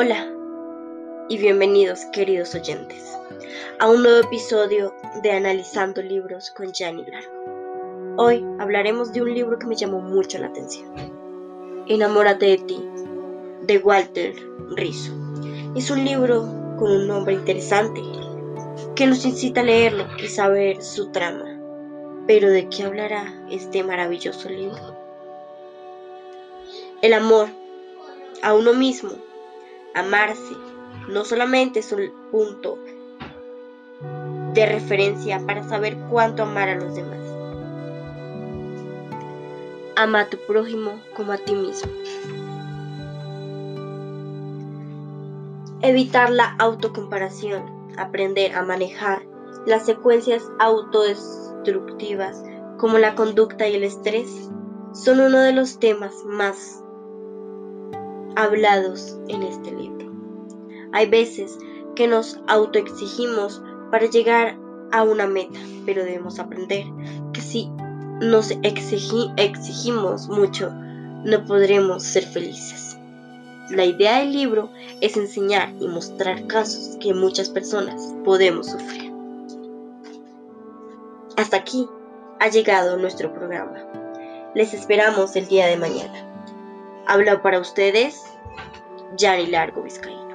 Hola y bienvenidos queridos oyentes a un nuevo episodio de Analizando Libros con Gianni Largo. Hoy hablaremos de un libro que me llamó mucho la atención. Enamórate de ti, de Walter Rizzo. Es un libro con un nombre interesante que nos incita a leerlo y saber su trama. Pero ¿de qué hablará este maravilloso libro? El amor a uno mismo, amarse, no solamente es un punto de referencia para saber cuánto amar a los demás. Ama a tu prójimo como a ti mismo. Evitar la autocomparación, aprender a manejar las secuencias autodestructivas como la conducta y el estrés son uno de los temas más hablados en este libro. Hay veces que nos autoexigimos para llegar a una meta, pero debemos aprender que si nos exigimos mucho, no podremos ser felices. La idea del libro es enseñar y mostrar casos que muchas personas podemos sufrir. Hasta aquí ha llegado nuestro programa. Les esperamos el día de mañana. Habla para ustedes, Yari Largo Vizcaíno.